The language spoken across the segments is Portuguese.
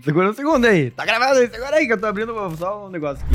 Segura um segundo aí. Tá gravado aí, segura aí que eu tô abrindo só um negócio aqui.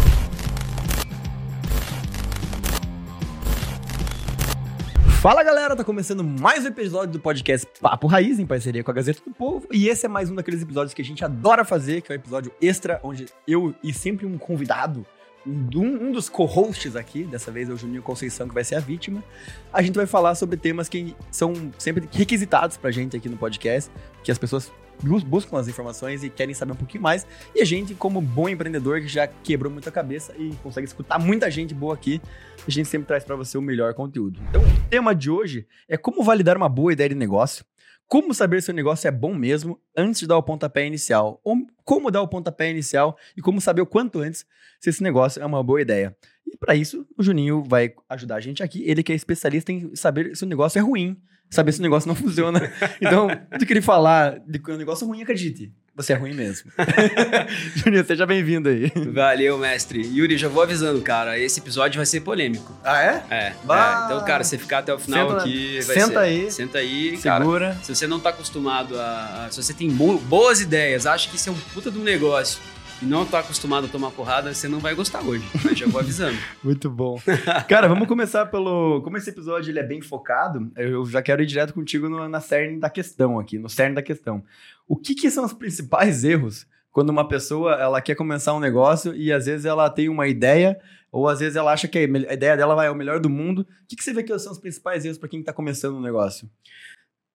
Fala galera, tá começando mais um episódio do podcast Papo Raiz, em parceria com a Gazeta do Povo. E esse é mais um daqueles episódios que a gente adora fazer, que é um episódio extra, onde eu e sempre um convidado, um, dos co-hosts aqui, dessa vez é o Juninho Conceição, que vai ser a vítima, a gente vai falar sobre temas que são sempre requisitados pra gente aqui no podcast, que as pessoas buscam as informações e querem saber um pouquinho mais. E a gente, como bom empreendedor que já quebrou muita cabeça e consegue escutar muita gente boa aqui, a gente sempre traz para você o melhor conteúdo. Então, o tema de hoje é como validar uma boa ideia de negócio, como saber se o negócio é bom mesmo antes de dar o pontapé inicial, ou como dar o pontapé inicial e como saber o quanto antes se esse negócio é uma boa ideia. E para isso, o Juninho vai ajudar a gente aqui. Ele que é especialista em saber se o negócio é ruim, saber se o negócio não funciona. Então, tudo que ele falar de que o negócio é ruim, acredite. Você é ruim mesmo. Juninho, seja bem-vindo aí. Valeu, mestre. Yuri, já vou avisando, cara. Esse episódio vai ser polêmico. Ah, é? É. Bah. é. Então, cara, você ficar até o final Senta- aqui. Vai senta ser- aí. Senta aí, cara. Segura. Se você não tá acostumado a. se você tem bo- boas ideias, acha que isso é um puta de um negócio e não tá acostumado a tomar porrada, você não vai gostar hoje. Mas já vou avisando. Muito bom. Cara, vamos começar pelo. Como esse episódio ele é bem focado, eu já quero ir direto contigo no- na cerne da questão aqui, no cerne da questão. O que, que são os principais erros quando uma pessoa ela quer começar um negócio e às vezes ela tem uma ideia, ou às vezes ela acha que a me- a ideia dela vai ao melhor do mundo? O que, que você vê que são os principais erros para quem está começando um negócio?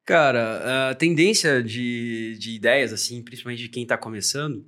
Cara, a tendência de, de ideias, assim, principalmente de quem tá começando,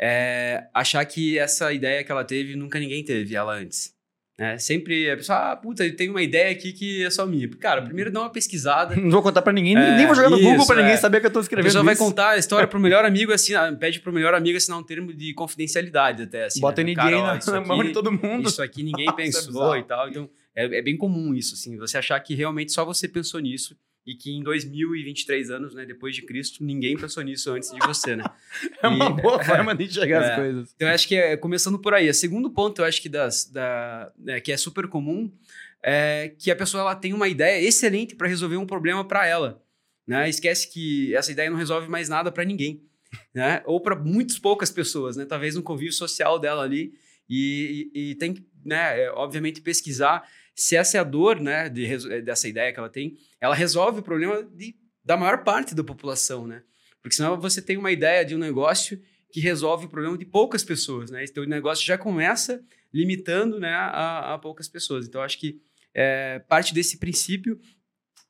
é achar que essa ideia que ela teve, nunca ninguém teve ela antes. né? Sempre a pessoa, ah, puta, eu tenho uma ideia aqui que é só minha. Cara, primeiro dá uma pesquisada. Não vou contar para ninguém, É, nem vou jogar no Google isso, para ninguém é. saber que eu tô A escrevendo pessoa vai isso. contar a história pro melhor amigo, assinar, pede pro melhor amigo assinar um termo de confidencialidade até, assim. Bota né? NDA Cara, ó, na, mão de todo mundo. Isso aqui ninguém é pensou e tal. Então, é, é bem comum isso, assim. Você achar que realmente só você pensou nisso e que em 2023 anos, né, depois de Cristo, ninguém pensou nisso antes de você, né? É uma E- boa forma de enxergar É. as coisas. Então, eu acho que é começando por aí. O segundo ponto, eu acho que das, da, né, que é super comum, é que a pessoa ela tem uma ideia excelente para resolver um problema para ela. Né? Esquece que essa ideia não resolve mais nada para ninguém. Né? Ou para muitas poucas pessoas, né? talvez no convívio social dela ali. E, e- e tem que, né, é, obviamente, pesquisar se essa é a dor né, de, dessa ideia que ela tem, ela resolve o problema de, da maior parte da população. Né? Porque senão você tem uma ideia de um negócio que resolve o problema de poucas pessoas, né? Então o negócio já começa limitando, né, a, a poucas pessoas. Então acho que é, parte desse princípio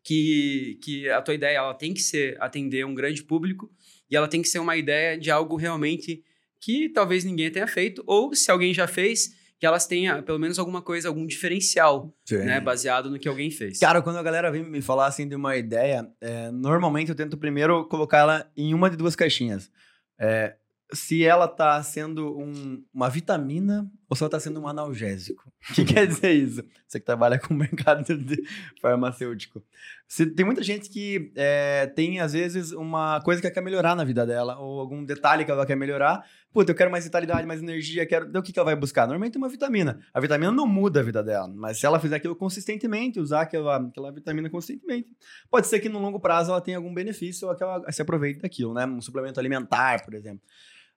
que, que a tua ideia ela tem que ser atender um grande público e ela tem que ser uma ideia de algo realmente que talvez ninguém tenha feito ou se alguém já fez que elas tenham pelo menos alguma coisa, algum diferencial, né, baseado no que alguém fez. Cara, quando a galera vem me falar assim de uma ideia, é, normalmente eu tento primeiro colocar ela em uma de duas caixinhas. É, se ela tá sendo um- uma vitamina ou se ela tá sendo um analgésico. O que quer dizer isso? Você que trabalha com o mercado farmacêutico. Se- tem muita gente que é, tem, às vezes, uma coisa que ela quer melhorar na vida dela, ou algum detalhe que ela quer melhorar. Puta, eu quero mais vitalidade, mais energia, quero. Então, o que, que ela vai buscar? Normalmente uma vitamina. A vitamina não muda a vida dela, mas se ela fizer aquilo consistentemente, usar aquela, aquela vitamina consistentemente, pode ser que no longo prazo ela tenha algum benefício ou que ela se aproveite daquilo, né? Um suplemento alimentar, por exemplo.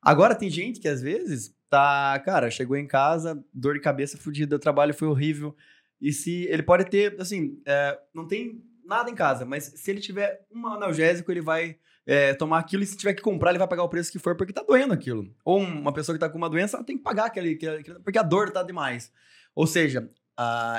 Agora tem gente que às vezes tá, cara, chegou em casa, dor de cabeça fodida, trabalho foi horrível. E se ele pode ter, assim, é, não tem nada em casa, mas se ele tiver um analgésico, ele vai é, tomar aquilo e se tiver que comprar, ele vai pagar o preço que for porque tá doendo aquilo. Ou uma pessoa que tá com uma doença, ela tem que pagar aquele, aquele- porque a dor tá demais. Ou seja,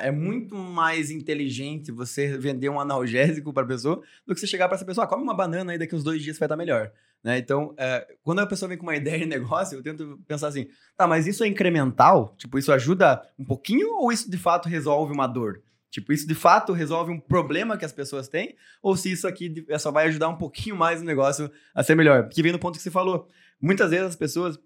é muito mais inteligente você vender um analgésico para pessoa do que você chegar para essa pessoa, ah, come uma banana aí daqui uns dois dias vai estar melhor. Né? Então, é, quando a pessoa vem com uma ideia de negócio, eu tento pensar assim, tá, mas isso é incremental? Tipo, isso ajuda um pouquinho ou isso de fato resolve uma dor? Tipo, isso de fato resolve um problema que as pessoas têm? Ou se isso aqui só vai ajudar um pouquinho mais o negócio a ser melhor? Porque vem no ponto que você falou. Muitas vezes as pessoas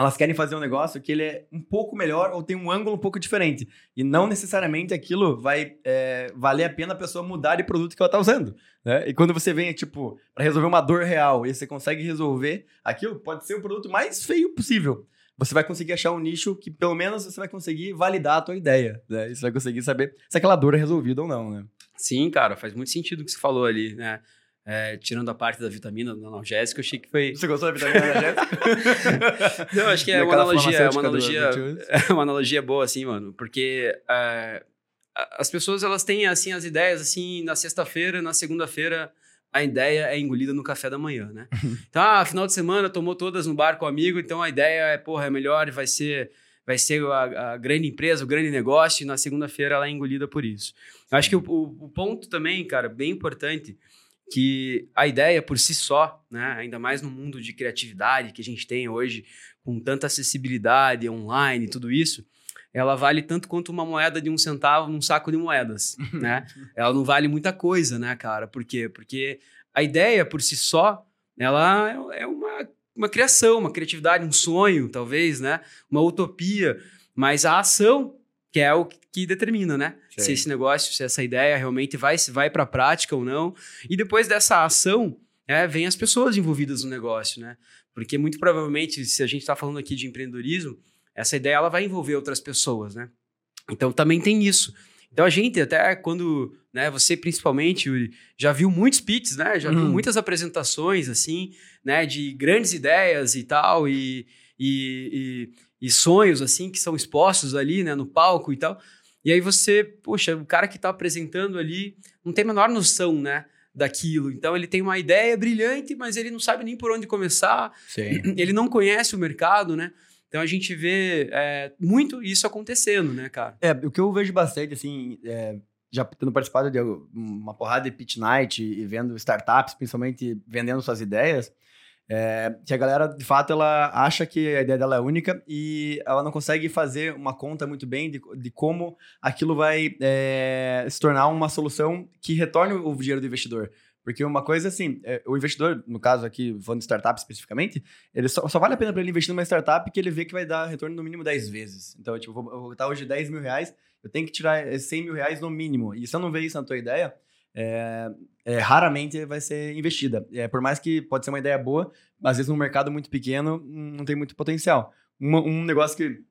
elas querem fazer um negócio que ele é um pouco melhor ou tem um ângulo um pouco diferente. E não necessariamente aquilo vai é, valer a pena a pessoa mudar de produto que ela tá usando. Né? E quando você vem, tipo, para resolver uma dor real e você consegue resolver aquilo, pode ser o produto mais feio possível. Você vai conseguir achar um nicho que, pelo menos, você vai conseguir validar a tua ideia. Né? E você vai conseguir saber se aquela dor é resolvida ou não, né? Sim, cara, faz muito sentido o que você falou ali, né? É, tirando a parte da vitamina do analgésico, eu achei que foi. Você gostou da vitamina analgésica? Não, acho que é uma analogia, é uma analogia, é uma analogia boa, assim, mano. Porque é, as pessoas, elas têm, assim, as ideias, assim, na sexta-feira, na segunda-feira, a ideia é engolida no café da manhã, né? Então, ah, final de semana, tomou todas no bar com o amigo, então a ideia é, porra, é melhor vai ser vai ser a, a, grande empresa, o grande negócio, e na segunda-feira ela é engolida por isso. Eu acho que o, o, o, ponto também, cara, bem importante, que a ideia por si só, né, ainda mais no mundo de criatividade que a gente tem hoje, com tanta acessibilidade online e tudo isso, ela vale tanto quanto uma moeda de um centavo num saco de moedas, né? ela não vale muita coisa, né, cara? Por quê? Porque a ideia por si só, ela é uma, uma criação, uma criatividade, um sonho, talvez, né? Uma utopia, mas a ação que é o que determina, né? Se esse negócio, se essa ideia realmente vai, vai para a prática ou não. E depois dessa ação, é, vem as pessoas envolvidas no negócio, né? Porque muito provavelmente, se a gente está falando aqui de empreendedorismo, essa ideia ela vai envolver outras pessoas, né? Então também tem isso. Então a gente até quando, né, você principalmente, Yuri, já viu muitos pitches, né? Já viu uhum. muitas apresentações assim, né, de grandes ideias e tal e, e, e, e sonhos assim que são expostos ali, né, no palco e tal. E aí você, poxa, o cara que está apresentando ali não tem a menor noção, né? daquilo. Então ele tem uma ideia brilhante, mas ele não sabe nem por onde começar. Sim. Ele não conhece o mercado, né? Então a gente vê é, muito isso acontecendo, né, cara? É, o que eu vejo bastante, assim, é, já tendo participado de uma porrada de pitch night e vendo startups, principalmente vendendo suas ideias, é, que a galera, de fato, ela acha que a ideia dela é única e ela não consegue fazer uma conta muito bem de, de como aquilo vai é, se tornar uma solução que retorne o dinheiro do investidor. Porque uma coisa assim, é, o investidor, no caso aqui, falando de startup especificamente, ele só, só vale a pena para ele investir numa startup que ele vê que vai dar retorno no mínimo 10 vezes. Então, tipo, vou, eu vou botar hoje 10 mil reais, eu tenho que tirar 100 mil reais no mínimo. E se eu não ver isso na tua ideia, é, é, raramente vai ser investida. É, por mais que pode ser uma ideia boa, às vezes num mercado muito pequeno não tem muito potencial. Um negócio que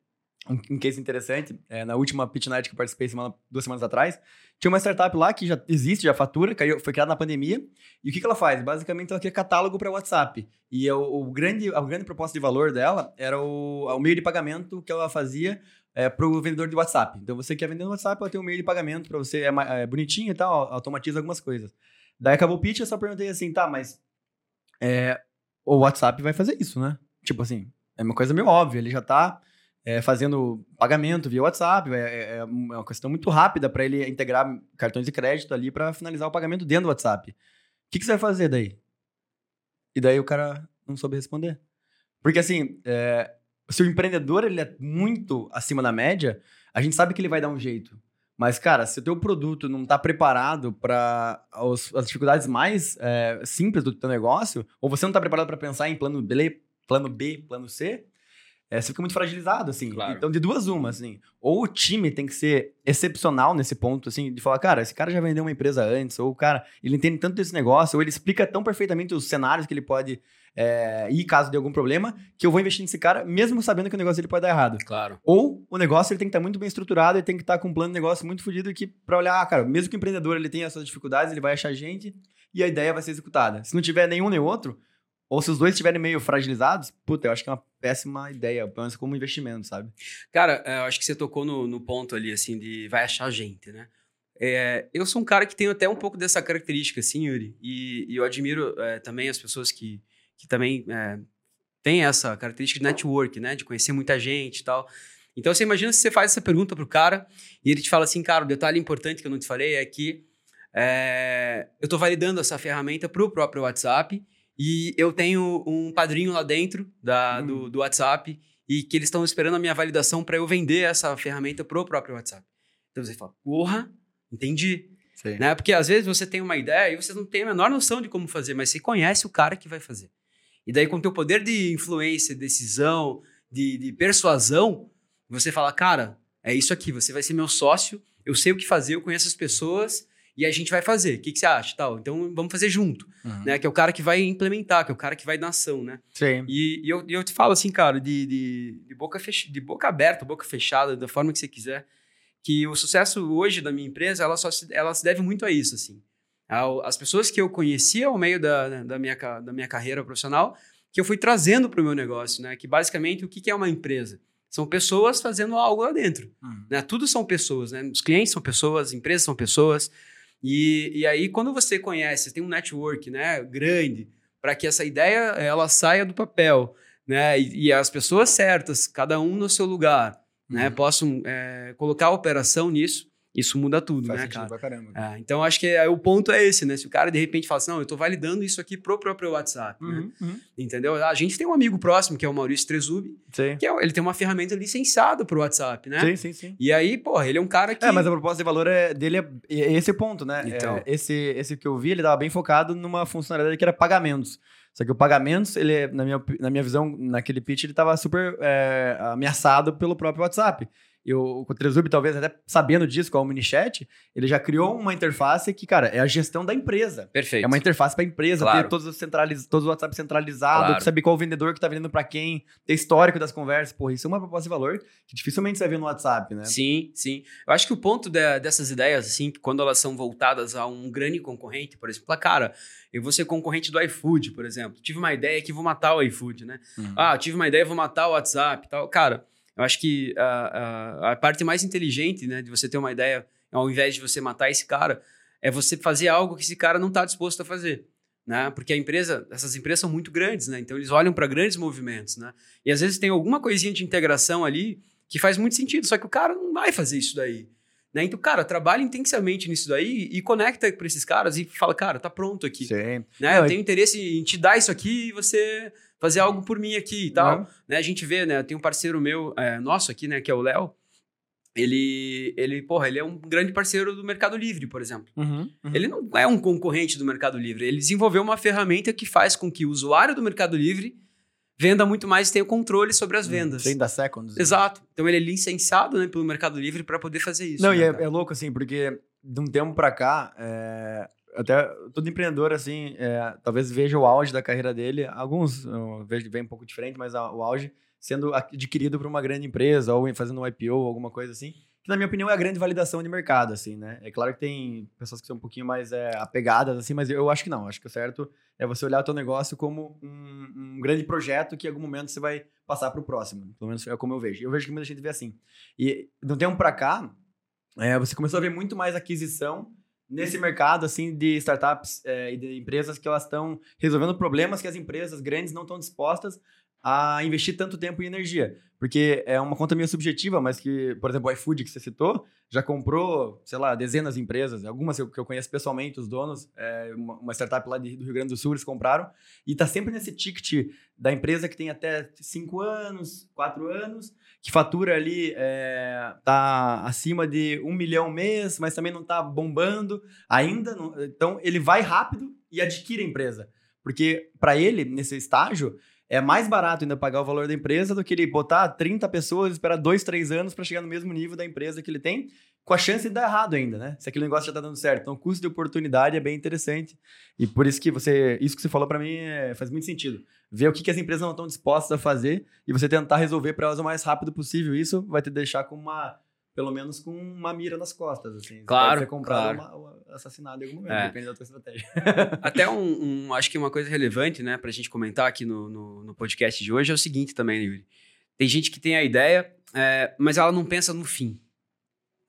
um case interessante, é, na última pitch night que eu participei semana, duas semanas atrás, tinha uma startup lá que já existe, já fatura, caiu, foi criada na pandemia. E o que, que ela faz? Basicamente, ela cria catálogo para WhatsApp. E o, o, grande, a grande proposta de valor dela era o, o meio de pagamento que ela fazia é, para o vendedor de WhatsApp. Então, você quer vender no WhatsApp, ela tem um meio de pagamento para você, é, é, bonitinho e tal, automatiza algumas coisas. Daí acabou o pitch, eu só perguntei assim, tá, mas é, o WhatsApp vai fazer isso, né? Tipo assim, é uma coisa meio óbvia, ele já tá é, fazendo pagamento via WhatsApp, é, é, é uma questão muito rápida para ele integrar cartões de crédito ali para finalizar o pagamento dentro do WhatsApp. O que, que, você vai fazer daí? E daí o cara não soube responder. Porque assim, é, se o empreendedor ele é muito acima da média, a gente sabe que ele vai dar um jeito. Mas, cara, se o teu produto não está preparado para as dificuldades mais é, simples do teu negócio, ou você não está preparado para pensar em plano B, plano B, plano C, é, você fica muito fragilizado, assim. Claro. Então, de duas uma, assim. Ou o time tem que ser excepcional nesse ponto, assim, de falar, cara, esse cara já vendeu uma empresa antes, ou o cara, ele entende tanto desse negócio, ou ele explica tão perfeitamente os cenários que ele pode é, ir caso de algum problema, que eu vou investir nesse cara, mesmo sabendo que o negócio ele pode dar errado. Claro. Ou o negócio ele tem que estar muito bem estruturado, ele tem que estar com um plano de negócio muito fodido que para olhar, ah, cara, mesmo que o empreendedor ele tenha essas dificuldades, ele vai achar gente e a ideia vai ser executada. Se não tiver nenhum nem outro, ou se os dois estiverem meio fragilizados, puta, eu acho que é uma péssima ideia, pelo menos como investimento, sabe? Cara, é, eu acho que você tocou no, no ponto ali, assim, de vai achar gente, né? É, eu sou um cara que tenho até um pouco dessa característica, assim, Yuri, e, e eu admiro é, também as pessoas que, que também é, têm essa característica de network, né? De conhecer muita gente e tal. Então, você imagina se você faz essa pergunta pro cara e ele te fala assim, cara, o detalhe importante que eu não te falei é que é, eu estou validando essa ferramenta para o próprio WhatsApp e eu tenho um padrinho lá dentro da, hum. do, do WhatsApp e que eles estão esperando a minha validação para eu vender essa ferramenta pro próprio WhatsApp. Então você fala, porra, entendi. Né? Porque às vezes você tem uma ideia e você não tem a menor noção de como fazer, mas você conhece o cara que vai fazer. E daí, com o teu poder de influência, decisão, de, de persuasão, você fala, cara, é isso aqui, você vai ser meu sócio, eu sei o que fazer, eu conheço as pessoas e a gente vai fazer. O que, que você acha? Tal. Então vamos fazer junto. Uhum. Né? Que é o cara que vai implementar, que é o cara que vai na ação, né? Sim. E, e eu, eu te falo assim, cara, de, de, de, boca fech... de boca aberta, boca fechada, da forma que você quiser, que o sucesso hoje da minha empresa, ela, só se, ela se deve muito a isso, assim. As pessoas que eu conhecia ao meio da, da, minha, da minha carreira profissional, que eu fui trazendo para o meu negócio, né? Que basicamente o que, que é uma empresa? São pessoas fazendo algo lá dentro. Uhum. Né? Tudo são pessoas, né? Os clientes são pessoas, as empresas são pessoas. E, e aí, quando você conhece, tem um network né, grande para que essa ideia ela saia do papel, né? E, e, as pessoas certas, cada um no seu lugar, né, uhum. né? Possam é, colocar a operação nisso isso muda tudo, Faz né, cara? Pra caramba. É, então, acho que é, o ponto é esse, né? Se o cara, de repente, fala assim, não, eu tô validando isso aqui pro próprio WhatsApp, né? uhum, né? Uhum. Entendeu? A gente tem um amigo próximo, que é o Maurício Trezub, que é, ele tem uma ferramenta licenciada pro WhatsApp, né? Sim, sim, sim. E aí, porra, ele é um cara que... É, mas a proposta de valor é, dele é, é esse ponto, né? Então. É, esse, esse que eu vi, ele tava bem focado numa funcionalidade que era pagamentos. Só que o pagamentos, ele, na minha, na minha visão, naquele pitch, ele estava super é, ameaçado pelo próprio WhatsApp. E o, o Trezub, talvez até sabendo disso, com é o MiniChat, ele já criou uma interface que, cara, é a gestão da empresa. Perfeito. É uma interface para a empresa, claro. ter todos os, centraliz... todos os WhatsApp centralizados, claro. saber qual o vendedor que está vendendo para quem, ter histórico das conversas. Porra, isso é uma proposta de valor que dificilmente você ver no WhatsApp, né? Sim, sim. Eu acho que o ponto de, dessas ideias, assim, quando elas são voltadas a um grande concorrente, por exemplo, cara, eu vou ser concorrente do iFood, por exemplo. Tive uma ideia que vou matar o iFood, né? Uhum. Ah, tive uma ideia, vou matar o WhatsApp tal. Cara eu acho que a, a, a, parte mais inteligente, né, de você ter uma ideia, ao invés de você matar esse cara, é você fazer algo que esse cara não está disposto a fazer. Né? Porque a empresa, essas empresas são muito grandes, né? Então eles olham para grandes movimentos, né? E às vezes tem alguma coisinha de integração ali que faz muito sentido, só que o cara não vai fazer isso daí. Né? Então, cara, trabalha intensamente nisso daí e conecta para esses caras e fala, cara, tá pronto aqui. Sim. Né? Eu tenho interesse em te dar isso aqui e você fazer algo por mim aqui e tal. Uhum. Né? A gente vê, né? Tem um parceiro meu, é, nosso aqui, né? Que é o Léo. Ele, ele, porra, ele é um grande parceiro do Mercado Livre, por exemplo. Uhum, uhum. Ele não é um concorrente do Mercado Livre. Ele desenvolveu uma ferramenta que faz com que o usuário do Mercado Livre venda muito mais e tenha o controle sobre as hum, vendas. Sem da seconds. Exato. Então ele é licenciado né, pelo Mercado Livre para poder fazer isso. Não, né, e é, é, louco assim, porque de um tempo para cá, é, até todo empreendedor, assim, é, talvez veja o auge da carreira dele. Alguns eu vejo vem um pouco diferente, mas a, o auge sendo adquirido por uma grande empresa ou fazendo um IPO, alguma coisa assim. Que, na minha opinião, é a grande validação de mercado, assim, né? É claro que tem pessoas que são um pouquinho mais é, apegadas, assim, mas eu acho que não. Acho que o certo é você olhar o teu negócio como um, um grande projeto que, em algum momento, você vai passar para o próximo. Pelo menos é como eu vejo. Eu vejo que muita gente vê assim. E, de um tempo para cá, é, você começou a ver muito mais aquisição nesse mercado assim de startups é, e de empresas que elas estão resolvendo problemas que as empresas grandes não estão dispostas a investir tanto tempo e energia. Porque é uma conta meio subjetiva, mas que, por exemplo, o iFood que você citou, já comprou, sei lá, dezenas de empresas, algumas que eu conheço pessoalmente, os donos, é, uma, startup lá do Rio Grande do Sul, eles compraram, e está sempre nesse ticket da empresa que tem até 5 anos, 4 anos, que fatura ali é, tá acima de um milhão mês, mas também não está bombando ainda. Não, então, ele vai rápido e adquire a empresa. Porque para ele, nesse estágio, é mais barato ainda pagar o valor da empresa do que ele botar 30 pessoas esperar dois, três anos para chegar no mesmo nível da empresa que ele tem, com a chance de dar errado ainda, né? Se aquele negócio já tá dando certo. Então, o custo de oportunidade é bem interessante. E por isso que você, isso que você falou para mim é, faz muito sentido. Ver o que, que as empresas não estão dispostas a fazer e você tentar resolver para elas o mais rápido possível. Isso vai te deixar com uma pelo menos com uma mira nas costas, assim. Claro, Você ser comprado claro. ou assassinado em algum momento, é. depende da tua estratégia. Até um, um, acho que uma coisa relevante, né, pra gente comentar aqui no, no, no podcast de hoje é o seguinte também, Yuri. Tem gente que tem a ideia, é, mas ela não pensa no fim.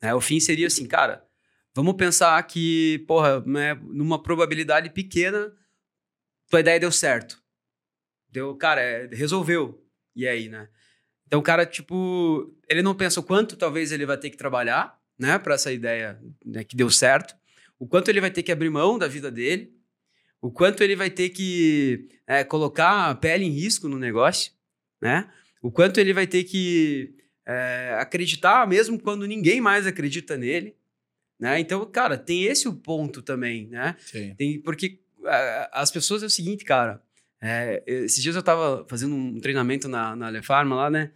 É, o fim seria assim, cara, vamos pensar que, porra, né, numa probabilidade pequena, tua ideia deu certo. Deu, cara, é, resolveu. E aí, né? Então o cara, tipo, ele não pensa o quanto talvez ele vai ter que trabalhar, né, para essa ideia né, que deu certo, o quanto ele vai ter que abrir mão da vida dele, o quanto ele vai ter que é, colocar a pele em risco no negócio, né? O quanto ele vai ter que é, acreditar mesmo quando ninguém mais acredita nele, né? Então, cara, tem esse o ponto também, né? Sim. Tem, porque é, as pessoas é o seguinte, cara, é, esses dias eu tava fazendo um treinamento na, na Alefarma lá, né?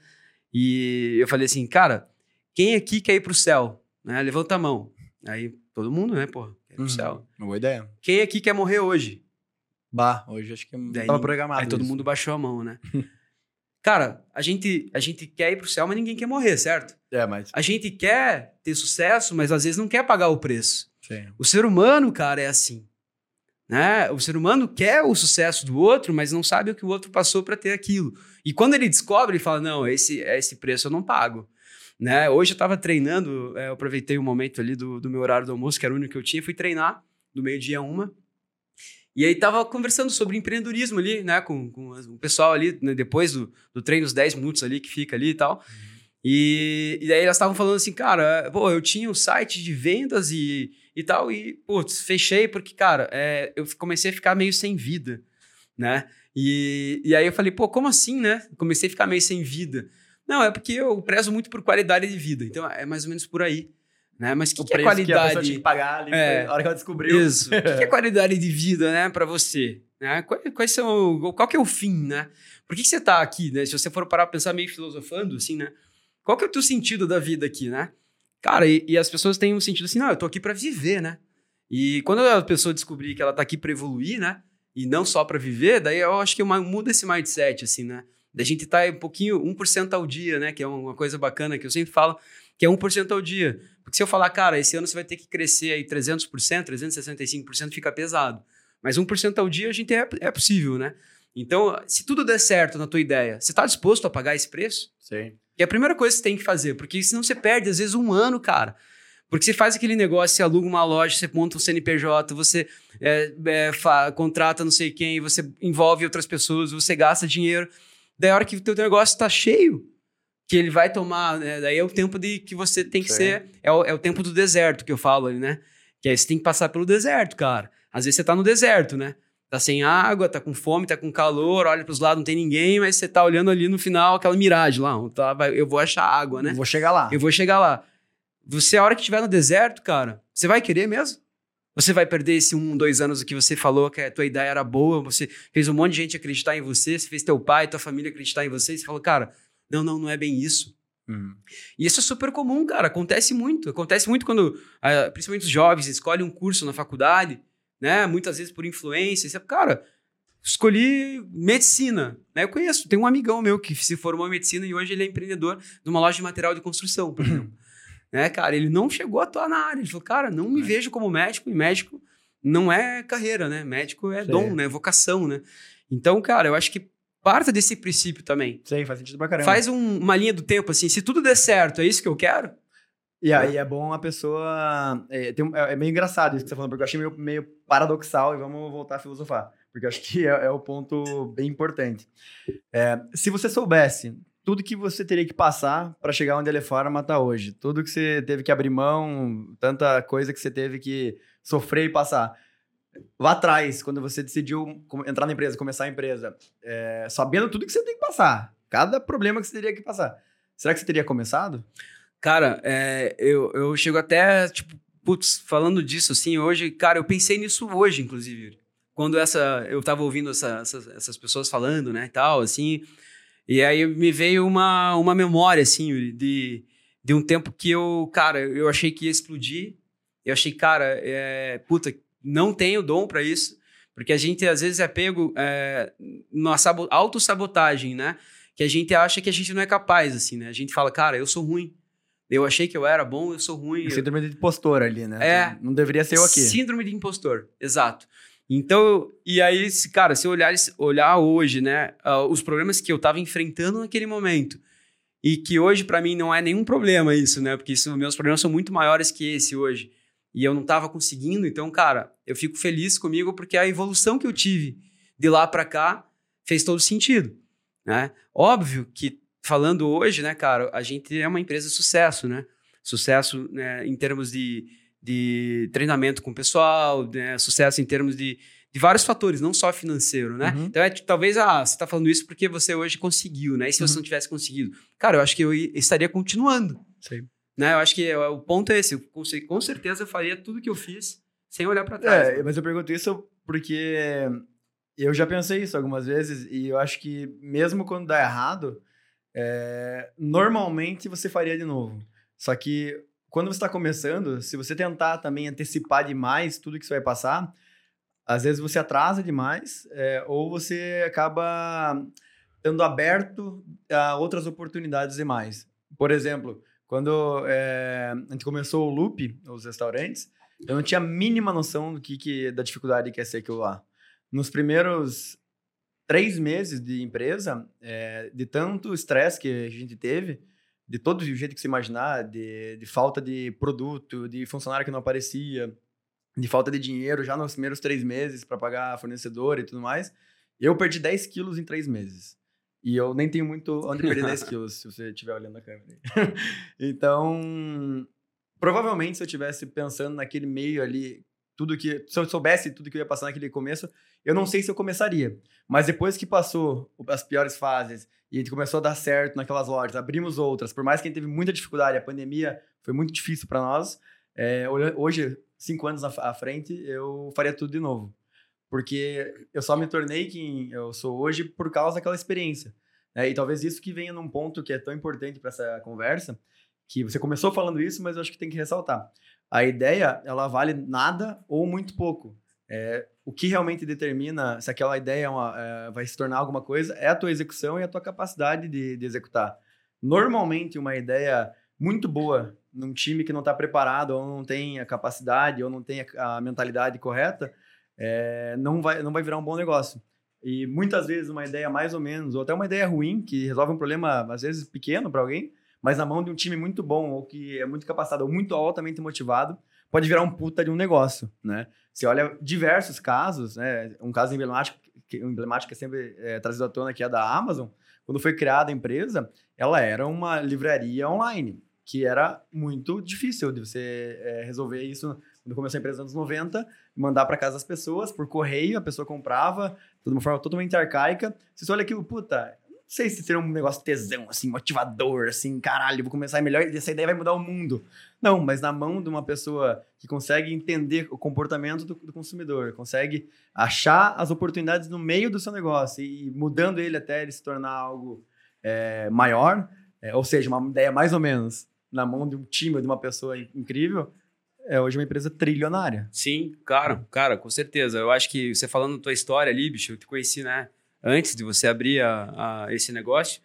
E eu falei assim, cara, quem aqui quer ir pro céu? Né? Levanta a mão. Aí todo mundo, né, pô, quer ir pro uhum. céu. Boa ideia. Quem aqui quer morrer hoje? Bah, hoje acho que Daí, tava programado. Aí isso. todo mundo baixou a mão, né? cara, a gente, a gente quer ir pro céu, mas ninguém quer morrer, certo? É, mas. A gente quer ter sucesso, mas às vezes não quer pagar o preço. Sim. O ser humano, cara, é assim. Né? O ser humano quer o sucesso do outro, mas não sabe o que o outro passou para ter aquilo. E quando ele descobre, ele fala: não, esse, esse preço eu não pago. Né? Hoje eu estava treinando, é, eu aproveitei o um momento ali do, do meu horário do almoço, que era o único que eu tinha, fui treinar do meio-dia a uma. E aí tava conversando sobre empreendedorismo ali, né, com, com o pessoal ali, né, depois do, do treino, os 10 minutos ali que fica ali e tal. Uhum. E, e daí elas estavam falando assim, cara, pô, eu tinha um site de vendas e, e tal, e, putz, fechei porque, cara, é, eu comecei a ficar meio sem vida, né? E, e aí eu falei, pô, como assim, né? Comecei a ficar meio sem vida. Não, é porque eu prezo muito por qualidade de vida. Então é mais ou menos por aí. Né? Mas o que, que é qualidade? Que a pessoa tinha que pagar ali, é, hora que ela descobriu. Isso. o que, que é qualidade de vida, né, para você? Né? Quais, quais são, qual que é o fim, né? Por que, que você tá aqui, né? Se você for parar pra pensar meio filosofando, assim, né? Qual que é o teu sentido da vida aqui, né? Cara, e, e as pessoas têm um sentido assim, não, eu tô aqui para viver, né? E quando a pessoa descobrir que ela tá aqui para evoluir, né? E não só para viver, daí eu acho que muda esse mindset, assim, né? Da gente tá um pouquinho, 1% ao dia, né? Que é uma coisa bacana que eu sempre falo, que é 1% ao dia. Porque se eu falar, cara, esse ano você vai ter que crescer aí 300%, 365%, fica pesado. Mas 1% ao dia a gente é, é possível, né? Então, se tudo der certo na tua ideia, você está disposto a pagar esse preço? Sim. E é a primeira coisa que você tem que fazer, porque senão você perde, às vezes, um ano, cara. Porque você faz aquele negócio, você aluga uma loja, você monta um CNPJ, você é, é, contrata não sei quem, você envolve outras pessoas, você gasta dinheiro. Daí a hora que o teu negócio está cheio, que ele vai tomar, né? daí é o tempo de que você tem que Sim. ser, é o, é o tempo do deserto que eu falo ali, né? Que aí você tem que passar pelo deserto, cara. Às vezes você tá no deserto, né? Tá sem água, tá com fome, tá com calor, olha pros lados, não tem ninguém, mas você tá olhando ali no final aquela miragem lá, tá, eu vou achar água, né? Eu vou chegar lá. Eu vou chegar lá. Você, a hora que estiver no deserto, cara, você vai querer mesmo? Você vai perder esse um, dois anos que você falou que a tua ideia era boa, você fez um monte de gente acreditar em você, você fez teu pai, tua família acreditar em você, e você falou, cara, não, não, não é bem isso. Uhum. E isso é super comum, cara. Acontece muito. Acontece muito quando, ah, principalmente os jovens, escolhem um curso na faculdade, né? Muitas vezes por influência. Você, cara, escolhi medicina. Né? Eu conheço, tem um amigão meu que se formou em medicina e hoje ele é empreendedor de uma loja de material de construção, por exemplo. né, cara, ele não chegou a atuar na área. Ele falou, cara, não me é. vejo como médico, e médico não é carreira, né? Médico é Sim. dom, né? Vocação, né? Então, cara, eu acho que Parta desse princípio também. Sim, faz sentido pra caramba. Faz um, uma linha do tempo, assim, se tudo der certo, é isso que eu quero? E aí é bom a pessoa. É, tem, é, é meio engraçado isso que você tá falando, porque eu achei meio, meio paradoxal e vamos voltar a filosofar. Porque acho que é, é o ponto bem importante. É, se você soubesse tudo que você teria que passar para chegar onde a Elefarma está hoje, tudo que você teve que abrir mão, tanta coisa que você teve que sofrer e passar lá atrás, quando você decidiu entrar na empresa, começar a empresa, é, sabendo tudo que você tem que passar, cada problema que você teria que passar, será que você teria começado? Cara, é, eu, eu chego até, tipo, putz, falando disso assim, hoje, cara, eu pensei nisso hoje, inclusive. Quando essa, eu tava ouvindo essa, essas, essas pessoas falando, né, e tal, assim, e aí me veio uma, uma memória, assim, de, de um tempo que eu, cara, eu achei que ia explodir, eu achei, cara, é, puta, não tenho dom para isso, porque a gente às vezes é pego é, na autossabotagem, né? Que a gente acha que a gente não é capaz, assim, né? A gente fala, cara, eu sou ruim. Eu achei que eu era bom, eu sou ruim. Síndrome de impostor ali, né? É. Não deveria ser eu aqui. Síndrome de impostor, exato. Então, e aí, cara, se eu olhar, olhar hoje, né, uh, os problemas que eu estava enfrentando naquele momento, e que hoje para mim não é nenhum problema isso, né? Porque isso, meus problemas são muito maiores que esse hoje e eu não estava conseguindo. Então, cara, eu fico feliz comigo porque a evolução que eu tive de lá para cá fez todo sentido, né? Óbvio que falando hoje, né, cara, a gente é uma empresa de sucesso, né? Sucesso né, em termos de, de treinamento com o pessoal, né? sucesso em termos de, de vários fatores, não só financeiro, né? Uhum. Então, é, talvez, ah, você está falando isso porque você hoje conseguiu, né? E se uhum. você não tivesse conseguido? Cara, eu acho que eu estaria continuando. Sim. Né? Eu acho que é, o ponto é esse. Com certeza eu faria tudo que eu fiz sem olhar para trás. É, mas eu pergunto isso porque eu já pensei isso algumas vezes e eu acho que mesmo quando dá errado, é, normalmente você faria de novo. Só que quando você está começando, se você tentar também antecipar demais tudo que você vai passar, às vezes você atrasa demais é, ou você acaba estando aberto a outras oportunidades demais. Por exemplo, quando é, a gente começou o Loop, os restaurantes, Eu não tinha a mínima noção do que, que da dificuldade que ia ser aquilo lá. Nos primeiros três meses de empresa, é, de tanto estresse que a gente teve, de todo o jeito que você imaginar, de, de falta de produto, de funcionário que não aparecia, de falta de dinheiro já nos primeiros três meses para pagar fornecedor e tudo mais, eu perdi 10 quilos em três meses. E eu nem tenho muito onde perder 10 quilos, se você estiver olhando a câmera. então, provavelmente, se eu estivesse pensando naquele meio ali, tudo que. Se eu soubesse tudo que eu ia passar naquele começo, eu não sei se eu começaria. Mas depois que passou as piores fases e a gente começou a dar certo naquelas lojas, abrimos outras, por mais que a gente teve muita dificuldade, a pandemia foi muito difícil para nós. É, hoje, cinco anos à frente, eu faria tudo de novo. Porque eu só me tornei quem eu sou hoje por causa daquela experiência. Né? E talvez isso que venha num ponto que é tão importante para essa conversa, que você começou falando isso, mas eu acho que tem que ressaltar. A ideia, ela vale nada ou muito pouco. É, o que realmente determina se aquela ideia é uma, é, vai se tornar alguma coisa é a tua execução e a tua capacidade de, de executar. Normalmente, uma ideia muito boa num time que não está preparado ou não tem a capacidade ou não tem a, a mentalidade correta, é, não, vai, não vai virar um bom negócio. E muitas vezes uma ideia mais ou menos, ou até uma ideia ruim, que resolve um problema às vezes pequeno para alguém, mas na mão de um time muito bom ou que é muito capacitado ou muito altamente motivado, pode virar um puta de um negócio, né? Você olha diversos casos, né? Um caso emblemático que, emblemático que é sempre é, trazido à tona, que é da Amazon. Quando foi criada a empresa, ela era uma livraria online, que era muito difícil de você é, resolver isso quando começou a empresa nos anos 90, mandar para casa das pessoas por correio, a pessoa comprava, de uma forma totalmente arcaica. Você olha aquilo, puta, sei se seria um negócio tesão, assim, motivador, assim, caralho, vou começar melhor, essa ideia vai mudar o mundo. Não, mas na mão de uma pessoa que consegue entender o comportamento do, do consumidor, consegue achar as oportunidades no meio do seu negócio e, e mudando ele até ele se tornar algo é, maior, é, ou seja, uma ideia mais ou menos na mão de um time, de uma pessoa incrível, é hoje uma empresa trilionária. Sim, claro, cara, com certeza. Eu acho que você falando da tua história ali, bicho, eu te conheci, né? Antes de você abrir a, a esse negócio.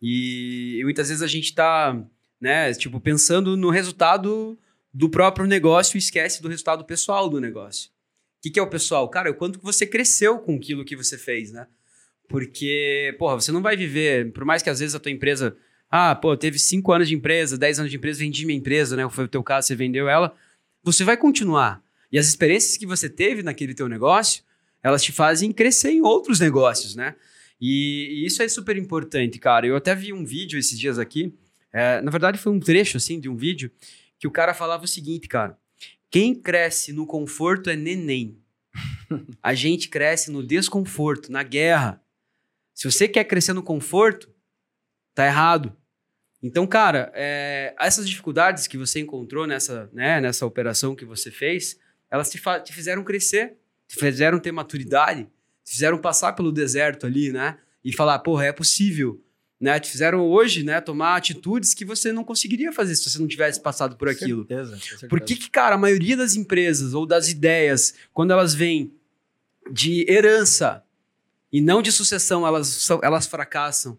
E, e, muitas vezes a gente tá, né, tipo, pensando no resultado do próprio negócio e esquece do resultado pessoal do negócio. O que, que é o pessoal? Cara, o quanto você cresceu com aquilo que você fez, né? Porque, porra, você não vai viver, por mais que às vezes a tua empresa ah, pô, teve 5 anos de empresa, 10 anos de empresa, vendi minha empresa, né? Foi o teu caso, você vendeu ela você vai continuar. E as experiências que você teve naquele teu negócio, elas te fazem crescer em outros negócios, né? E, e isso é super importante, cara. Eu até vi um vídeo esses dias aqui, é, na verdade foi um trecho, assim, de um vídeo, que o cara falava o seguinte, cara. Quem cresce no conforto é neném. A gente cresce no desconforto, na guerra. Se você quer crescer no conforto, tá errado. Então, cara, é, essas dificuldades que você encontrou nessa, né, nessa operação que você fez, elas te, te, fizeram crescer, fizeram ter maturidade, te fizeram passar pelo deserto ali, né? E falar, porra, é possível. Né? Te fizeram hoje né, tomar atitudes que você não conseguiria fazer se você não tivesse passado por aquilo. Certeza, certeza. Por que, que, cara, a maioria das empresas ou das ideias, quando elas vêm de herança e não de sucessão, elas, elas fracassam?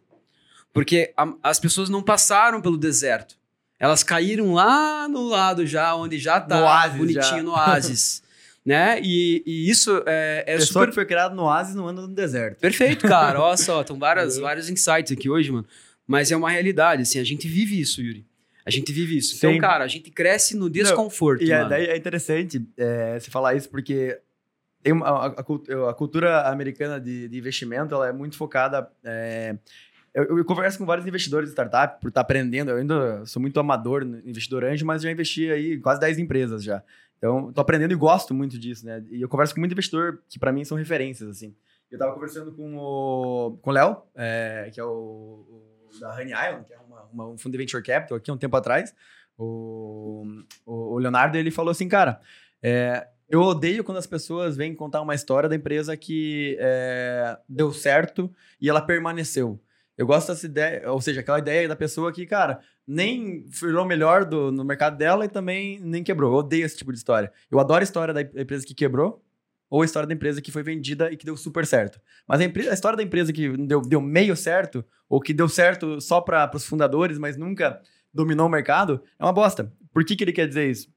Porque a, as pessoas não passaram pelo deserto. Elas caíram lá no lado já, onde já tá no bonitinho já. no oásis. né? E, e, isso é, é Pessoa super... que foi criado no oásis não anda no deserto. Perfeito, cara. Olha só, estão várias, vários insights aqui hoje, mano. Mas é uma realidade, assim, a gente vive isso, Yuri. A gente vive isso. Então, Sim. Então, cara, a gente cresce no desconforto. Não, e é, daí é interessante é, você falar isso, porque tem uma, a, a, a, cultura americana de, de, investimento ela é muito focada é, eu, eu, converso com vários investidores de startup por estar tá aprendendo. Eu ainda sou muito amador, investidor anjo, mas já investi aí em quase 10 empresas já. Então, estou aprendendo e gosto muito disso, né? E eu converso com muito investidor que para mim são referências, assim. Eu estava conversando com o com Léo, é, que é o, o, da Honey Island, que é uma, uma, um fundo de venture capital aqui um tempo atrás. O, o, Leonardo, ele falou assim, cara, é, eu odeio quando as pessoas vêm contar uma história da empresa que é, deu certo e ela permaneceu. Eu gosto dessa ideia, ou seja, aquela ideia da pessoa que, cara, nem virou melhor do, no mercado dela e também nem quebrou. Eu odeio esse tipo de história. Eu adoro a história da empresa que quebrou ou a história da empresa que foi vendida e que deu super certo. Mas a, a história da empresa que deu, deu meio certo ou que deu certo só para os fundadores, mas nunca dominou o mercado, é uma bosta. Por que, que ele quer dizer isso?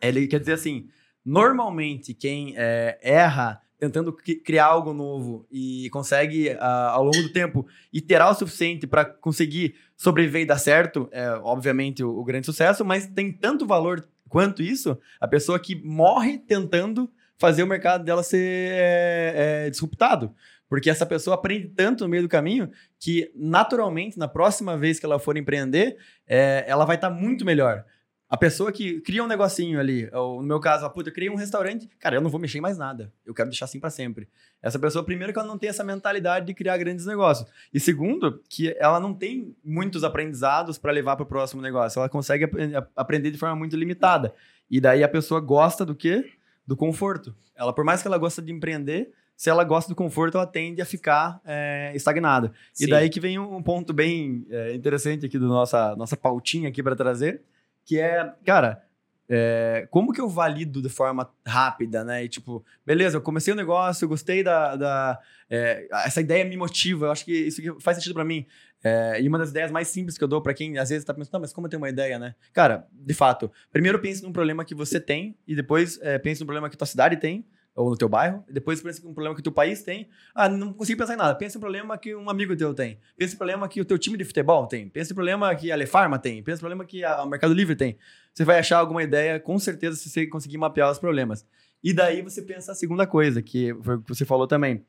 Ele quer dizer assim, normalmente quem é, erra tentando criar algo novo e consegue, uh, ao longo do tempo, iterar o suficiente para conseguir sobreviver e dar certo, é obviamente o, o, grande sucesso, mas tem tanto valor quanto isso, a pessoa que morre tentando fazer o mercado dela ser é, é, disruptado. Porque essa pessoa aprende tanto no meio do caminho que, naturalmente, na próxima vez que ela for empreender, é, ela vai estar tá muito melhor. A pessoa que cria um negocinho ali, ou no meu caso, a puta, eu criei um restaurante, cara, eu não vou mexer em mais nada. Eu quero deixar assim para sempre. Essa pessoa, primeiro, que ela não tem essa mentalidade de criar grandes negócios. E segundo, que ela não tem muitos aprendizados para levar para o próximo negócio. Ela consegue ap aprender de forma muito limitada. E daí a pessoa gosta do quê? Do conforto. Ela, por mais que ela gosta de empreender, se ela gosta do conforto, ela tende a ficar é, estagnada. Sim. E daí que vem um ponto bem é, interessante aqui da nossa, nossa pautinha aqui para trazer, que é, cara, é, como que eu valido de forma rápida, né? E tipo, beleza, eu comecei o negócio, eu gostei da. da é, essa ideia me motiva, eu acho que isso faz sentido para mim. É, e uma das ideias mais simples que eu dou para quem às vezes tá pensando, mas como eu tenho uma ideia, né? Cara, de fato, primeiro pense num problema que você tem e depois é, pense num problema que tua cidade tem ou no teu bairro, e depois pensa um problema que o teu país tem. Ah, não consigo pensar em nada. Pensa um problema que um amigo teu tem. Pensa um problema que o teu time de futebol tem. Pensa um problema que a Lefarma tem. Pensa um problema que a, o Mercado Livre tem. Você vai achar alguma ideia, com certeza, se você conseguir mapear os problemas. E daí você pensa a segunda coisa, que foi o que você falou também.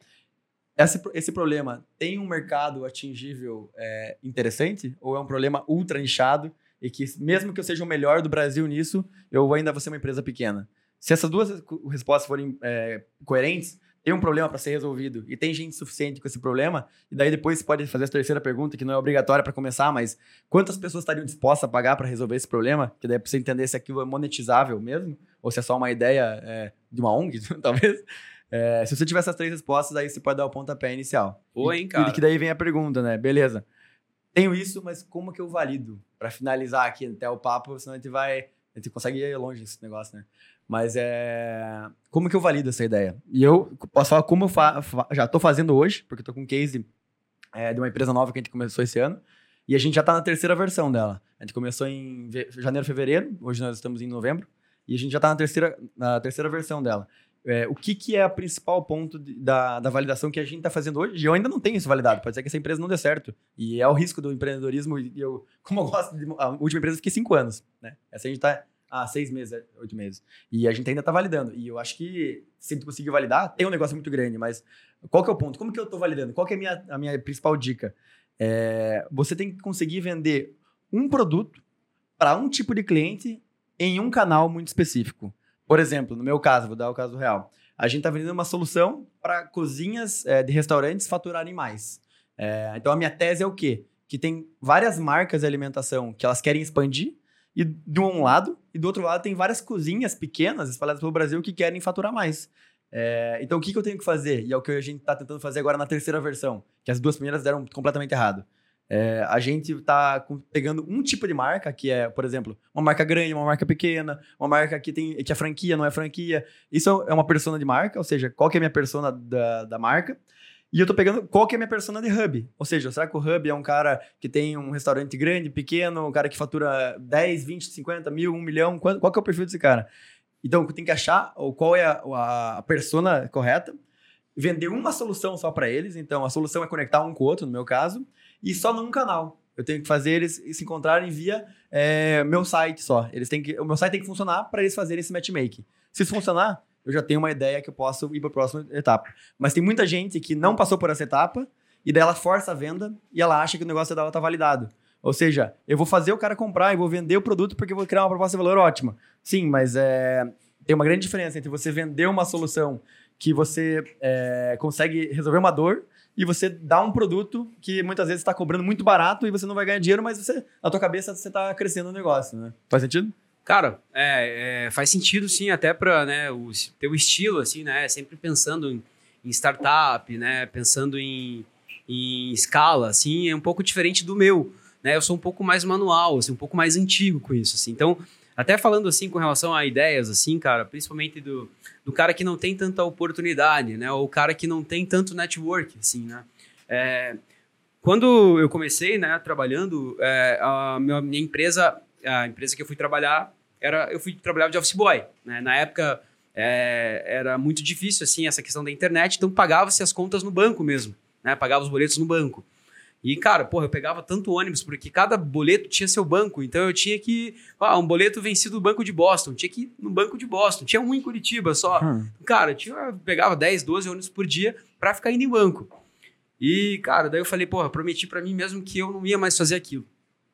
Esse, esse problema tem um mercado atingível é, interessante? Ou é um problema ultra nichado e que, mesmo que eu seja o melhor do Brasil nisso, eu ainda vou ser uma empresa pequena? Se essas duas respostas forem é, coerentes, tem um problema para ser resolvido e tem gente suficiente com esse problema, e daí depois você pode fazer a terceira pergunta, que não é obrigatória para começar, mas quantas pessoas estariam dispostas a pagar para resolver esse problema? Que daí é para você entender se aquilo é monetizável mesmo, ou se é só uma ideia é, de uma ONG, talvez. É, se você tiver essas três respostas, aí você pode dar o pontapé inicial. Oi, hein, cara. E que daí vem a pergunta, né? Beleza. Tenho isso, mas como que eu valido? Para finalizar aqui até o papo, senão a gente vai. A gente consegue ir longe nesse negócio, né? Mas é. Como que eu valido essa ideia? E eu posso falar como eu fa já estou fazendo hoje, porque estou com um case é, de uma empresa nova que a gente começou esse ano. E a gente já está na terceira versão dela. A gente começou em janeiro, fevereiro, hoje nós estamos em novembro, e a gente já está na terceira, na terceira versão dela. É, o que, que é o principal ponto de, da, da validação que a gente está fazendo hoje? E eu ainda não tenho isso validado. Pode ser que essa empresa não dê certo. E é o risco do empreendedorismo. E eu, como eu gosto de. A última empresa, eu fiquei cinco anos. Né? Essa a gente está ah, seis meses, oito meses. E a gente ainda está validando. E eu acho que se tu conseguir validar, tem um negócio muito grande, mas qual que é o ponto? Como que eu estou validando? Qual que é a minha, a minha principal dica? É, você tem que conseguir vender um produto para um tipo de cliente em um canal muito específico. Por exemplo, no meu caso, vou dar o caso real. A gente está vendendo uma solução para cozinhas é, de restaurantes faturarem mais. É, então, a minha tese é o quê? Que tem várias marcas de alimentação que elas querem expandir, e de um lado, e do outro lado tem várias cozinhas pequenas espalhadas pelo Brasil que querem faturar mais. É, então, o que, que eu tenho que fazer? E é o que a gente está tentando fazer agora na terceira versão, que as duas primeiras deram completamente errado. É, a gente está pegando um tipo de marca, que é, por exemplo, uma marca grande, uma marca pequena, uma marca que tem que é franquia, não é franquia. Isso é uma persona de marca, ou seja, qual que é a minha persona da, da marca. E eu tô pegando qual que é a minha persona de hub. Ou seja, será que o hub é um cara que tem um restaurante grande, pequeno, um cara que fatura 10, 20, 50 mil, 1 milhão? Qual, qual que é o perfil desse cara? Então, tem que achar qual é a, a persona correta, vender uma solução só para eles. Então, a solução é conectar um com o outro, no meu caso, e só num canal. Eu tenho que fazer eles se encontrarem via é, meu site só. Eles têm que, o meu site tem que funcionar para eles fazerem esse matchmaking. Se isso funcionar, eu já tenho uma ideia que eu posso ir para a próxima etapa. Mas tem muita gente que não passou por essa etapa e daí ela força a venda e ela acha que o negócio dela está validado. Ou seja, eu vou fazer o cara comprar e vou vender o produto porque eu vou criar uma proposta de valor ótima. Sim, mas é, tem uma grande diferença entre você vender uma solução que você é, consegue resolver uma dor e você dá um produto que muitas vezes está cobrando muito barato e você não vai ganhar dinheiro, mas você, na tua cabeça você está crescendo o negócio, né? Faz sentido? Cara, é, é, faz sentido sim, até para né, o teu estilo, assim, né? Sempre pensando em, em startup, né? Pensando em, em, escala, assim, é um pouco diferente do meu, né? Eu sou um pouco mais manual, assim, um pouco mais antigo com isso, assim. Então, até falando assim com relação a ideias, assim, cara, principalmente do, do cara que não tem tanta oportunidade, né? Ou o cara que não tem tanto network, assim, né? É, quando eu comecei, né, trabalhando, é, a minha, minha empresa, a empresa que eu fui trabalhar, era eu fui trabalhar de office boy. Né? Na época é, era muito difícil assim essa questão da internet, então pagava-se as contas no banco mesmo, né? Pagava os boletos no banco. E, cara, porra, eu pegava tanto ônibus, porque cada boleto tinha seu banco. Então eu tinha que. Ah, um boleto vencido do banco de Boston. Tinha que ir no banco de Boston. Tinha um em Curitiba só. Hum. Cara, tinha, eu pegava 10, 12 ônibus por dia para ficar indo em banco. E, cara, daí eu falei, porra, prometi para mim mesmo que eu não ia mais fazer aquilo.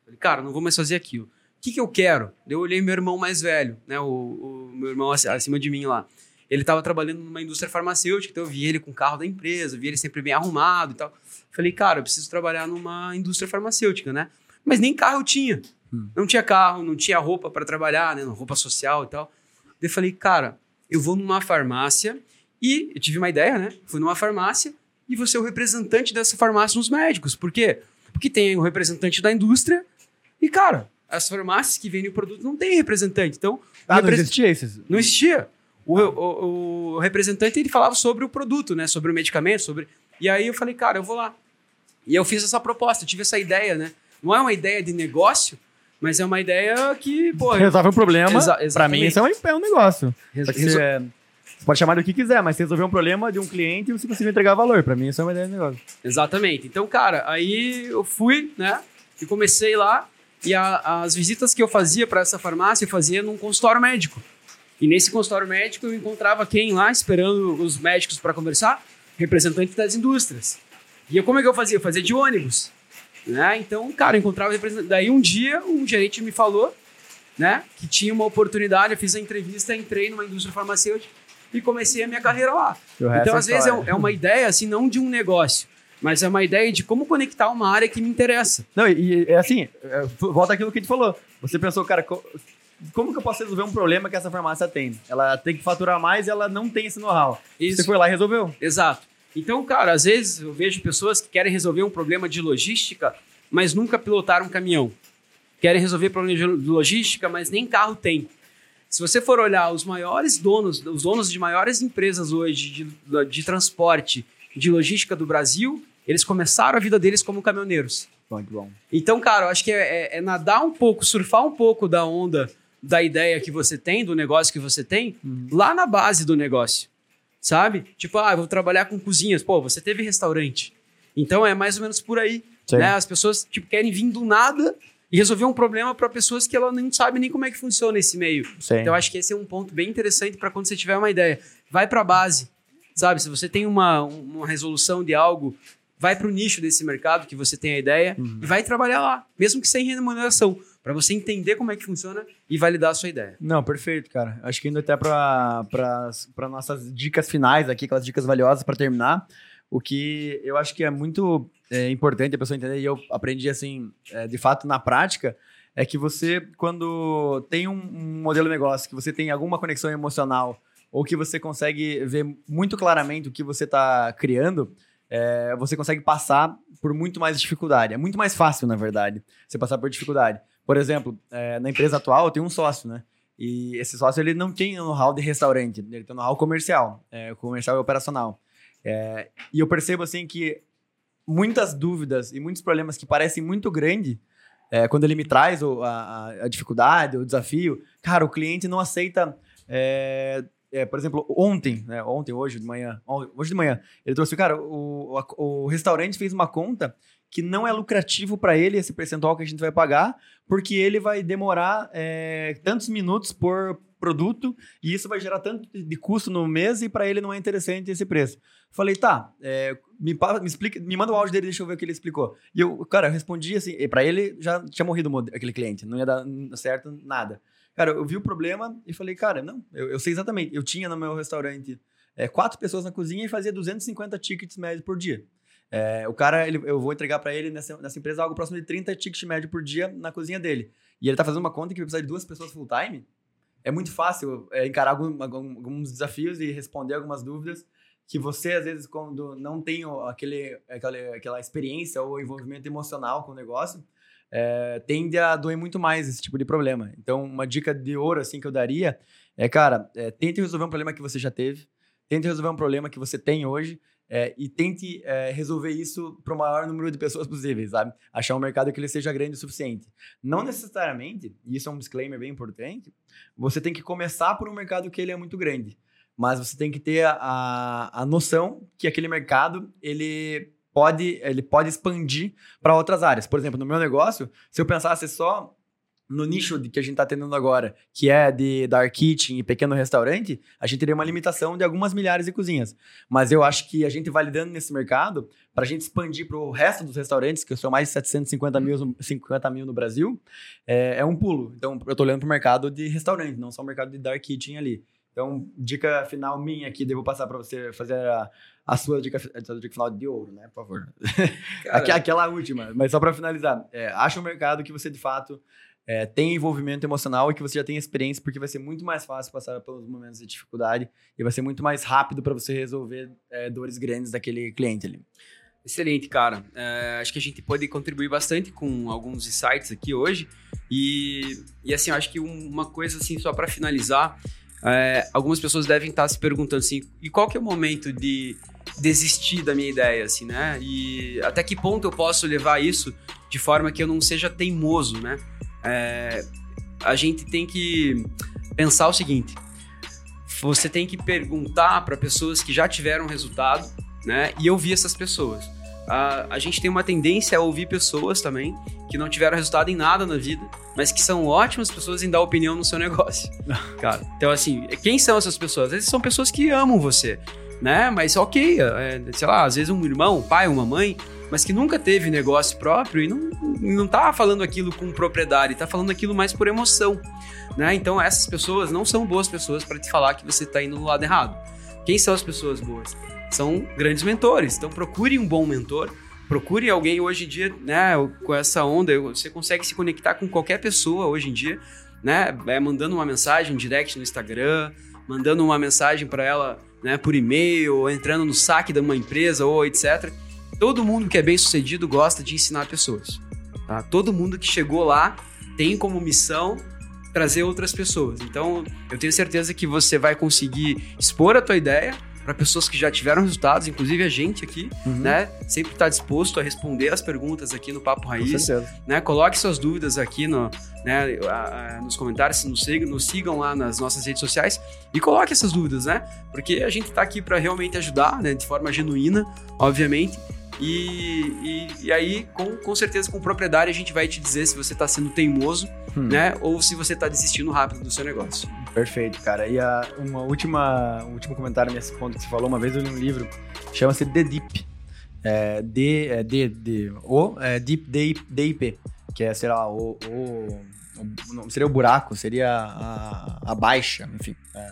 Falei, cara, não vou mais fazer aquilo. O que, que eu quero? Eu olhei meu irmão mais velho, né? O, o meu irmão acima de mim lá. Ele estava trabalhando numa indústria farmacêutica, então eu vi ele com o carro da empresa, vi ele sempre bem arrumado e tal. Falei, cara, eu preciso trabalhar numa indústria farmacêutica, né? Mas nem carro eu tinha. Hum. Não tinha carro, não tinha roupa para trabalhar, né? Roupa social e tal. Daí eu falei, cara, eu vou numa farmácia e eu tive uma ideia, né? Fui numa farmácia e vou ser o representante dessa farmácia nos médicos. Por quê? Porque tem o representante da indústria e, cara, as farmácias que vendem o produto não tem representante. Então, ah, repre... não existia esses? Não existia. O, o, o, representante ele falava sobre o produto, né? Sobre o medicamento, sobre. E aí eu falei, cara, eu vou lá. E eu fiz essa proposta, tive essa ideia, né? Não é uma ideia de negócio, mas é uma ideia que, pô. Resolve um problema. Exa pra mim, isso é um, é um negócio. Resol... Você, você pode chamar do que quiser, mas você resolver um problema de um cliente e você conseguir entregar valor. Pra mim, isso é uma ideia de negócio. Exatamente. Então, cara, aí eu fui, né? E comecei lá. E a, as visitas que eu fazia para essa farmácia, eu fazia num consultório médico. E nesse consultório médico eu encontrava quem lá, esperando os médicos para conversar? Representante das indústrias. E eu, como é que eu fazia? Eu fazia de ônibus. Né? Então, cara, eu encontrava representante. Daí um dia um gerente me falou né, que tinha uma oportunidade, eu fiz a entrevista, entrei numa indústria farmacêutica e comecei a minha carreira lá. Então, às vezes, é, é uma ideia, assim, não de um negócio, mas é uma ideia de como conectar uma área que me interessa. Não, e é assim, é, volta aquilo que a gente falou. Você pensou, cara, como que eu posso resolver um problema que essa farmácia tem? Ela tem que faturar mais e ela não tem esse know-how. Você foi lá e resolveu. Exato. Então, cara, às vezes eu vejo pessoas que querem resolver um problema de logística, mas nunca pilotaram um caminhão. Querem resolver problema de logística, mas nem carro tem. Se você for olhar os maiores donos, os donos de maiores empresas hoje de, de transporte, de logística do Brasil, eles começaram a vida deles como caminhoneiros. Muito bom. Então, cara, eu acho que é, é, é nadar um pouco, surfar um pouco da onda da ideia que você tem, do negócio que você tem, uhum. lá na base do negócio. Sabe? Tipo, ah, vou trabalhar com cozinhas. Pô, você teve restaurante. Então é mais ou menos por aí. Né? As pessoas tipo, querem vir do nada e resolver um problema para pessoas que ela não sabe nem como é que funciona esse meio. Sim. Então acho que esse é um ponto bem interessante para quando você tiver uma ideia. Vai para a base. Sabe? Se você tem uma, uma resolução de algo, vai para o nicho desse mercado que você tem a ideia uhum. e vai trabalhar lá, mesmo que sem remuneração para você entender como é que funciona e validar a sua ideia. Não, perfeito, cara. Acho que indo até para nossas dicas finais aqui, aquelas dicas valiosas para terminar, o que eu acho que é muito é, importante a pessoa entender, e eu aprendi assim, é, de fato, na prática, é que você, quando tem um, um modelo de negócio, que você tem alguma conexão emocional, ou que você consegue ver muito claramente o que você está criando, é, você consegue passar por muito mais dificuldade. É muito mais fácil, na verdade, você passar por dificuldade. Por exemplo, é, na empresa atual eu tenho um sócio, né? E esse sócio ele não tem know-how de restaurante, ele tem know-how comercial, é, comercial e operacional. É, e eu percebo assim que muitas dúvidas e muitos problemas que parecem muito grandes, é, quando ele me traz o, a, a, dificuldade, o desafio, cara, o cliente não aceita. É, por exemplo, ontem, né, ontem, hoje de manhã, hoje de manhã, ele trouxe, cara, o, o, o restaurante fez uma conta que não é lucrativo para ele esse percentual que a gente vai pagar, porque ele vai demorar é, tantos minutos por produto e isso vai gerar tanto de custo no mês e para ele não é interessante esse preço. Falei, tá, é, me, me, explica, me manda o áudio dele, deixa eu ver o que ele explicou. E eu, cara, eu respondi assim, para ele já tinha morrido aquele cliente, não ia dar certo nada. Cara, eu vi o problema e falei, cara, não, eu, eu sei exatamente. Eu tinha no meu restaurante é, quatro pessoas na cozinha e fazia 250 tickets médios por dia. É, o cara, ele, eu vou entregar para ele nessa, nessa empresa algo próximo de 30 tickets médio por dia na cozinha dele. E ele tá fazendo uma conta que vai precisar de duas pessoas full time. É muito fácil é, encarar algum, alguns desafios e responder algumas dúvidas que você, às vezes, quando não tem aquele, aquela, aquela experiência ou envolvimento emocional com o negócio, é, tende a doer muito mais esse tipo de problema. Então, uma dica de ouro, assim, que eu daria é, cara, é, tente resolver um problema que você já teve, tente resolver um problema que você tem hoje, é, e tente é, resolver isso para o maior número de pessoas possíveis, sabe? Achar um mercado que ele seja grande o suficiente. Não necessariamente, e isso é um disclaimer bem importante, você tem que começar por um mercado que ele é muito grande. Mas você tem que ter a, a noção que aquele mercado, ele pode, ele pode expandir para outras áreas. Por exemplo, no meu negócio, se eu pensasse só no nicho que a gente está tendo agora, que é de dark kitchen e pequeno restaurante, a gente teria uma limitação de algumas milhares de cozinhas. Mas eu acho que a gente validando nesse mercado, para a gente expandir para o resto dos restaurantes, que são mais de 750 mil, 50 mil no Brasil, é, é um pulo. Então, eu estou olhando para o mercado de restaurante, não só o mercado de dark kitchen ali. Então, dica final minha aqui, devo passar para você fazer a, a sua dica, a sua dica final de ouro, né? Por favor. Aquela última, mas só para finalizar. É, acha um mercado que você, de fato, é, tem envolvimento emocional e que você já tem experiência, porque vai ser muito mais fácil passar pelos momentos de dificuldade e vai ser muito mais rápido para você resolver é, dores grandes daquele cliente ali. Excelente, cara. É, acho que a gente pode contribuir bastante com alguns insights aqui hoje. E, e assim, acho que uma coisa assim, só para finalizar, é, algumas pessoas devem estar se perguntando assim, e qual que é o momento de desistir da minha ideia, assim, né? E até que ponto eu posso levar isso de forma que eu não seja teimoso, né? é, a gente tem que pensar o seguinte: você tem que perguntar para pessoas que já tiveram resultado, né? E ouvir essas pessoas. A, a gente tem uma tendência a ouvir pessoas também que não tiveram resultado em nada na vida, mas que são ótimas pessoas em dar opinião no seu negócio. Cara, então assim, quem são essas pessoas? Às vezes são pessoas que amam você, né? Mas ok, é, sei lá, às vezes um irmão, um pai, uma mãe, mas que nunca teve negócio próprio e não, não tá falando aquilo com propriedade, tá falando aquilo mais por emoção, né? Então essas pessoas não são boas pessoas para te falar que você tá indo no lado errado. Quem são as pessoas boas? São grandes mentores. Então procure um bom mentor, procure alguém hoje em dia, né, com essa onda, você consegue se conectar com qualquer pessoa hoje em dia, né, é, mandando uma mensagem, direct no Instagram, mandando uma mensagem para ela, né, por e-mail, entrando no saque de uma empresa ou etc. Todo mundo que é bem sucedido gosta de ensinar pessoas. Tá? Todo mundo que chegou lá tem como missão trazer outras pessoas. Então, eu tenho certeza que você vai conseguir expor a tua ideia para pessoas que já tiveram resultados, inclusive a gente aqui, uhum. né? Sempre está disposto a responder as perguntas aqui no Papo Raiz, né? Coloque suas dúvidas aqui no, né, a, a, nos comentários, nos sigam, nos sigam lá nas nossas redes sociais e coloque essas dúvidas, né? Porque a gente está aqui para realmente ajudar, né? De forma genuína, obviamente. E, e, e, aí, com, com certeza, com propriedade, a gente vai te dizer se você está sendo teimoso, hum. né? Ou se você está desistindo rápido do seu negócio. Perfeito, cara. E a, uma última, um último comentário nesse ponto que você falou, uma vez eu li um livro, chama-se The Deep. É, D, é, D, D, O, é, Deep DIP, que é, sei lá, o, o, o seria o buraco, seria a, a baixa, enfim. É.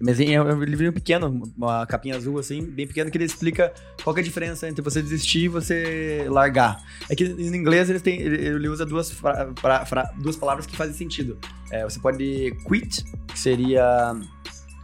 Mas é um livrinho pequeno, uma capinha azul assim, bem pequeno, que ele explica qual é a diferença entre você desistir e você largar. É que em inglês ele, tem, ele usa duas, fra, fra, fra, duas palavras que fazem sentido. É, você pode quit, que seria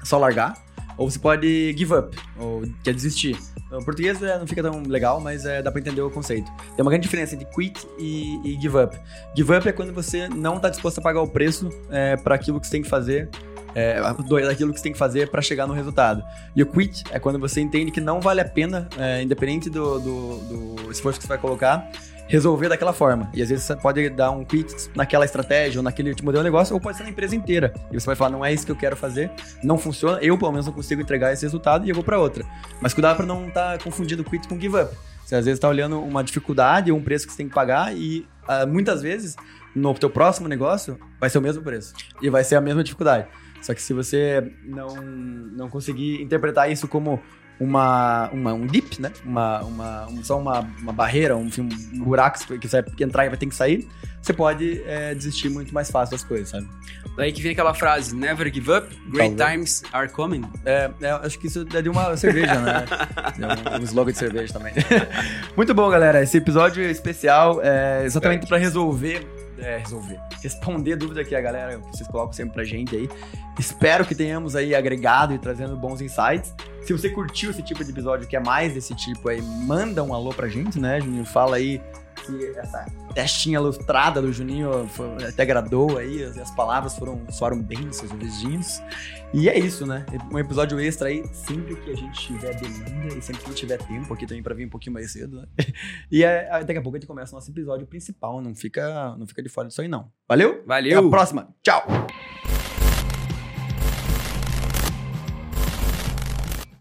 só largar, ou você pode give up, ou que é desistir. O português é, não fica tão legal, mas é, dá pra entender o conceito. Tem uma grande diferença entre quit e, e give up. Give up é quando você não tá disposto a pagar o preço é, para aquilo que você tem que fazer é, daquilo que você tem que fazer para chegar no resultado. E o quit é quando você entende que não vale a pena, é, independente do, do, do, esforço que você vai colocar, resolver daquela forma. E às vezes você pode dar um quit naquela estratégia ou naquele modelo de negócio, ou pode ser na empresa inteira. E você vai falar, não é isso que eu quero fazer, não funciona, eu pelo menos não consigo entregar esse resultado e eu vou para outra. Mas cuidado para não estar tá confundindo quit com give up. Você às vezes está olhando uma dificuldade ou um preço que você tem que pagar e uh, muitas vezes no teu próximo negócio vai ser o mesmo preço e vai ser a mesma dificuldade. Só que se você não, não conseguir interpretar isso como uma, uma, um dip, né? Uma, uma, um, só uma, uma barreira, um, um buraco que você vai entrar e vai ter que sair, você pode é, desistir muito mais fácil das coisas, sabe? Daí que vem aquela frase, never give up, great Talvez. times are coming. É, é, acho que isso é de uma cerveja, né? É um, um slogan de cerveja também. muito bom, galera. Esse episódio especial é exatamente para resolver é, resolver, responder dúvida que a galera, vocês colocam sempre pra gente aí. Espero que tenhamos aí agregado e trazendo bons insights. Se você curtiu esse tipo de episódio, que é mais desse tipo aí, manda um alô pra gente, né, Juninho? Fala aí que essa testinha lustrada do Juninho foi, até agradou aí, as, as palavras foram, soaram bem nos seus vizinhos. E é isso, né? Um episódio extra aí, sempre que a gente tiver demanda e sempre que tiver tempo aqui também pra vir um pouquinho mais cedo, né? E é, daqui a pouco a gente começa o nosso episódio principal, não fica, não fica de fora disso aí não. Valeu? Valeu! Até a próxima. Tchau!